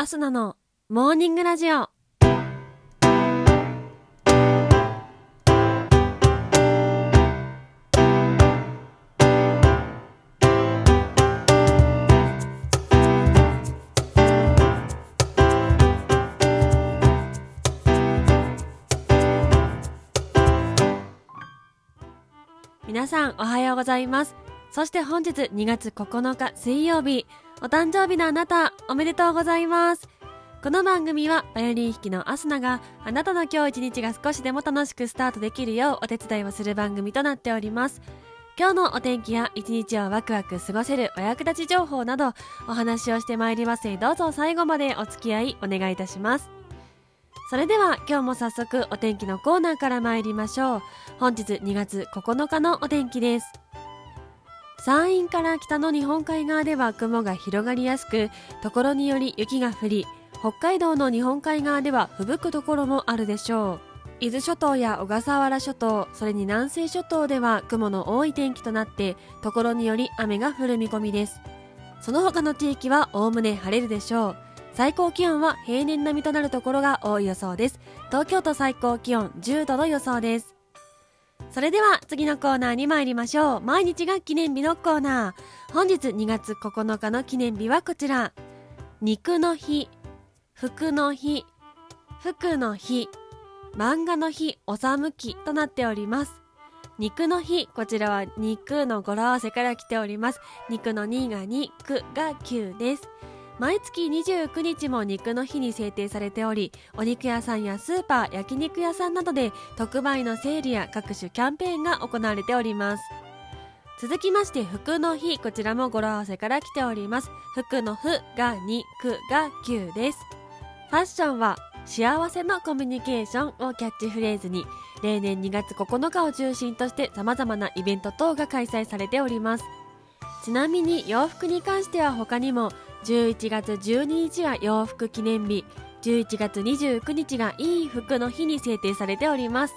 アスナのモーニングラジオ。皆さんおはようございます。そして本日2月9日水曜日、お誕生日のあなた、おめでとうございます。この番組はバイオリン弾きのアスナがあなたの今日一日が少しでも楽しくスタートできるようお手伝いをする番組となっております。今日のお天気や一日をワクワク過ごせるお役立ち情報などお話をしてまいりますどうぞ最後までお付き合いお願いいたします。それでは今日も早速お天気のコーナーから参りましょう。本日2月9日のお天気です。山陰から北の日本海側では雲が広がりやすく、ところにより雪が降り、北海道の日本海側では吹雪くところもあるでしょう。伊豆諸島や小笠原諸島、それに南西諸島では雲の多い天気となって、ところにより雨が降る見込みです。その他の地域はおおむね晴れるでしょう。最高気温は平年並みとなるところが多い予想です。東京都最高気温10度の予想です。それでは次のコーナーに参りましょう。毎日が記念日のコーナー。本日2月9日の記念日はこちら。肉の日、服の日、服の日、漫画の日、おさむきとなっております。肉の日、こちらは肉の語呂合わせから来ております。肉の2が2、9が9です。毎月29日も肉の日に制定されており、お肉屋さんやスーパー、焼肉屋さんなどで特売のセールや各種キャンペーンが行われております。続きまして、服の日、こちらも語呂合わせから来ております。服のふが2、くが9です。ファッションは幸せのコミュニケーションをキャッチフレーズに、例年2月9日を中心として様々なイベント等が開催されております。ちなみに洋服に関しては他にも11月12日が洋服記念日11月29日がいい服の日に制定されております。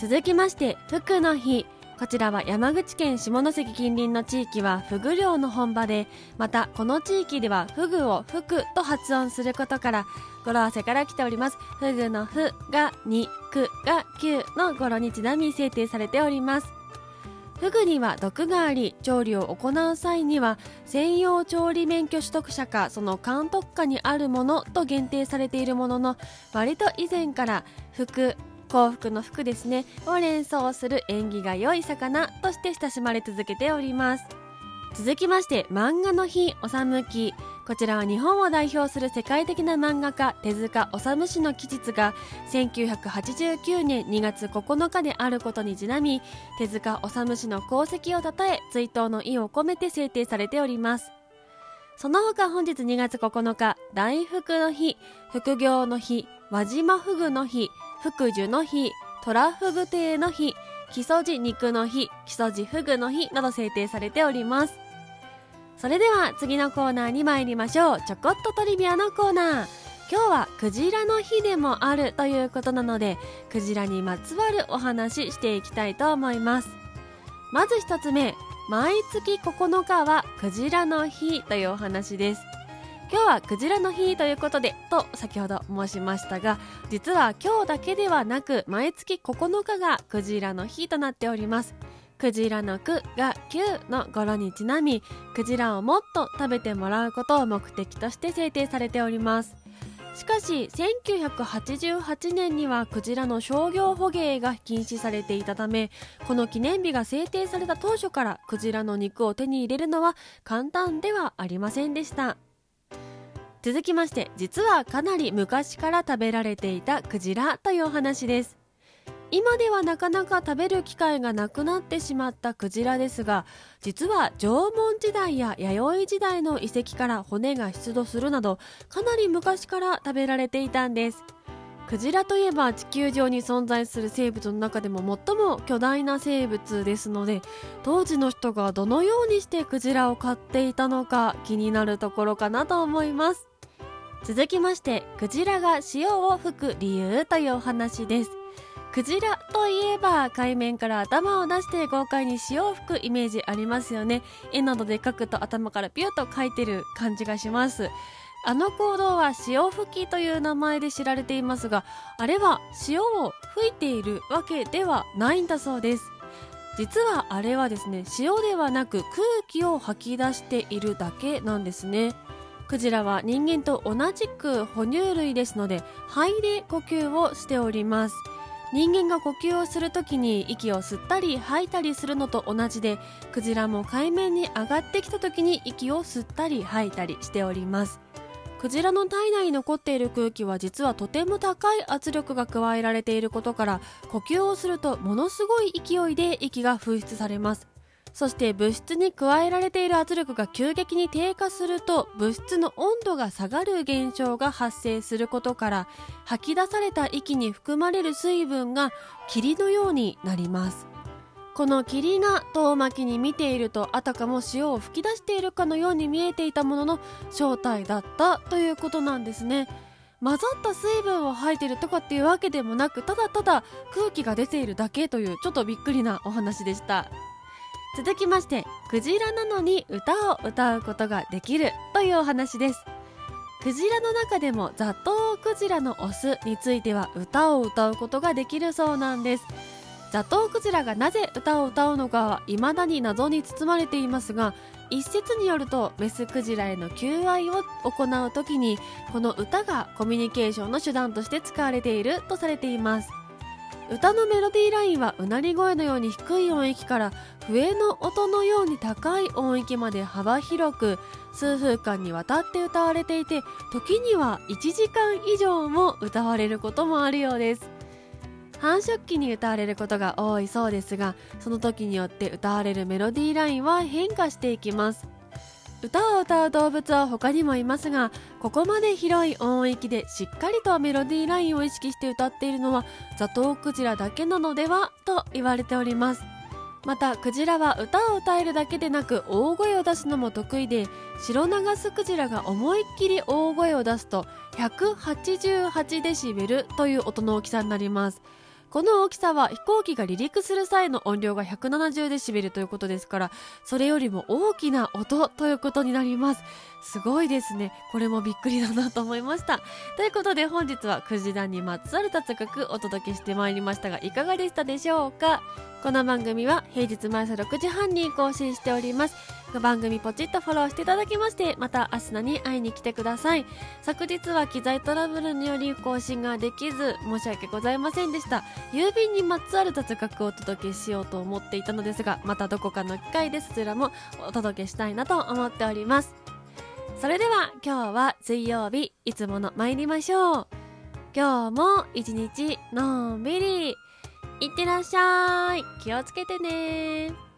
続きまして服の日。こちらは山口県下関近隣の地域はフグ漁の本場でまたこの地域ではフグを服と発音することから語呂合わせから来ております。フグのフが2、くが9の語呂にちなみ制定されております。フグには毒があり調理を行う際には専用調理免許取得者かその監督下にあるものと限定されているものの割と以前から服幸福の服ですねを連想する縁起が良い魚として親しまれ続けております。続きまして漫画の日おさむき。こちらは日本を代表する世界的な漫画家手塚治虫氏の記述が1989年2月9日であることにちなみ手塚治虫氏の功績をたたえ追悼の意を込めて制定されております。その他本日2月9日大福の日副業の日輪島フグの日福寿の日トラフグ亭の日木曽路肉の日木曽路フグの日など制定されております。それでは次のコーナーに参りましょう。ちょこっとトリビアのコーナー。今日はクジラの日でもあるということなのでクジラにまつわるお話していきたいと思います。まず一つ目毎月9日はクジラの日というお話です。今日はクジラの日ということでと先ほど申しましたが実は今日だけではなく毎月9日がクジラの日となっております。クジラの句が9の語呂にちなみクジラをもっと食べてもらうことを目的として制定されております。しかし1988年にはクジラの商業捕鯨が禁止されていたためこの記念日が制定された当初からクジラの肉を手に入れるのは簡単ではありませんでした。続きまして実はかなり昔から食べられていたクジラというお話です。今ではなかなか食べる機会がなくなってしまったクジラですが実は縄文時代や弥生時代の遺跡から骨が出土するなどかなり昔から食べられていたんです。クジラといえば地球上に存在する生物の中でも最も巨大な生物ですので当時の人がどのようにしてクジラを飼っていたのか気になるところかなと思います。続きましてクジラが潮を吹く理由というお話です。クジラといえば海面から頭を出して豪快に潮を吹くイメージありますよね。絵などで描くと頭からピュッと描いてる感じがします。あの行動は潮吹きという名前で知られていますがあれは潮を吹いているわけではないんだそうです。実はあれはですね潮ではなく空気を吐き出しているだけなんですね。クジラは人間と同じく哺乳類ですので肺で呼吸をしております。人間が呼吸をするときに息を吸ったり吐いたりするのと同じでクジラも海面に上がってきたときに息を吸ったり吐いたりしております。クジラの体内に残っている空気は実はとても高い圧力が加えられていることから呼吸をするとものすごい勢いで息が噴出されます。そして物質に加えられている圧力が急激に低下すると物質の温度が下がる現象が発生することから吐き出された息に含まれる水分が霧のようになります。この霧が遠巻きに見ているとあたかも塩を吹き出しているかのように見えていたものの正体だったということなんですね。混ざった水分を吐いてるとかっていうわけでもなくただただ空気が出ているだけというちょっとびっくりなお話でした。続きましてクジラなのに歌を歌うことができるというお話です。クジラの中でもザトウクジラのオスについては歌を歌うことができるそうなんです。ザトウクジラがなぜ歌を歌うのかは未だに謎に包まれていますが一説によるとメスクジラへの求愛を行う時にこの歌がコミュニケーションの手段として使われているとされています。歌のメロディーラインはうなり声のように低い音域から笛の音のように高い音域まで幅広く数分間にわたって歌われていて時には1時間以上も歌われることもあるようです。繁殖期に歌われることが多いそうですがその時によって歌われるメロディーラインは変化していきます。歌を歌う動物は他にもいますがここまで広い音域でしっかりとメロディーラインを意識して歌っているのはザトウクジラだけなのではと言われております。またクジラは歌を歌えるだけでなく大声を出すのも得意でシロナガスクジラが思いっきり大声を出すと188デシベルという音の大きさになります。この大きさは飛行機が離陸する際の音量が170デシベルということですから、それよりも大きな音ということになります。すごいですね。これもびっくりだなと思いました。ということで本日はクジラにまつわる雑学お届けしてまいりましたが、いかがでしたでしょうか？この番組は平日毎朝6時半に更新しております。番組ポチッとフォローしていただきまして、またアスナに会いに来てください。昨日は機材トラブルにより更新ができず、申し訳ございませんでした。郵便にまつわる雑学をお届けしようと思っていたのですが、またどこかの機会でそちらもお届けしたいなと思っております。それでは今日は水曜日、いつもの参りましょう。今日も一日のんびりいってらっしゃい。気をつけてね。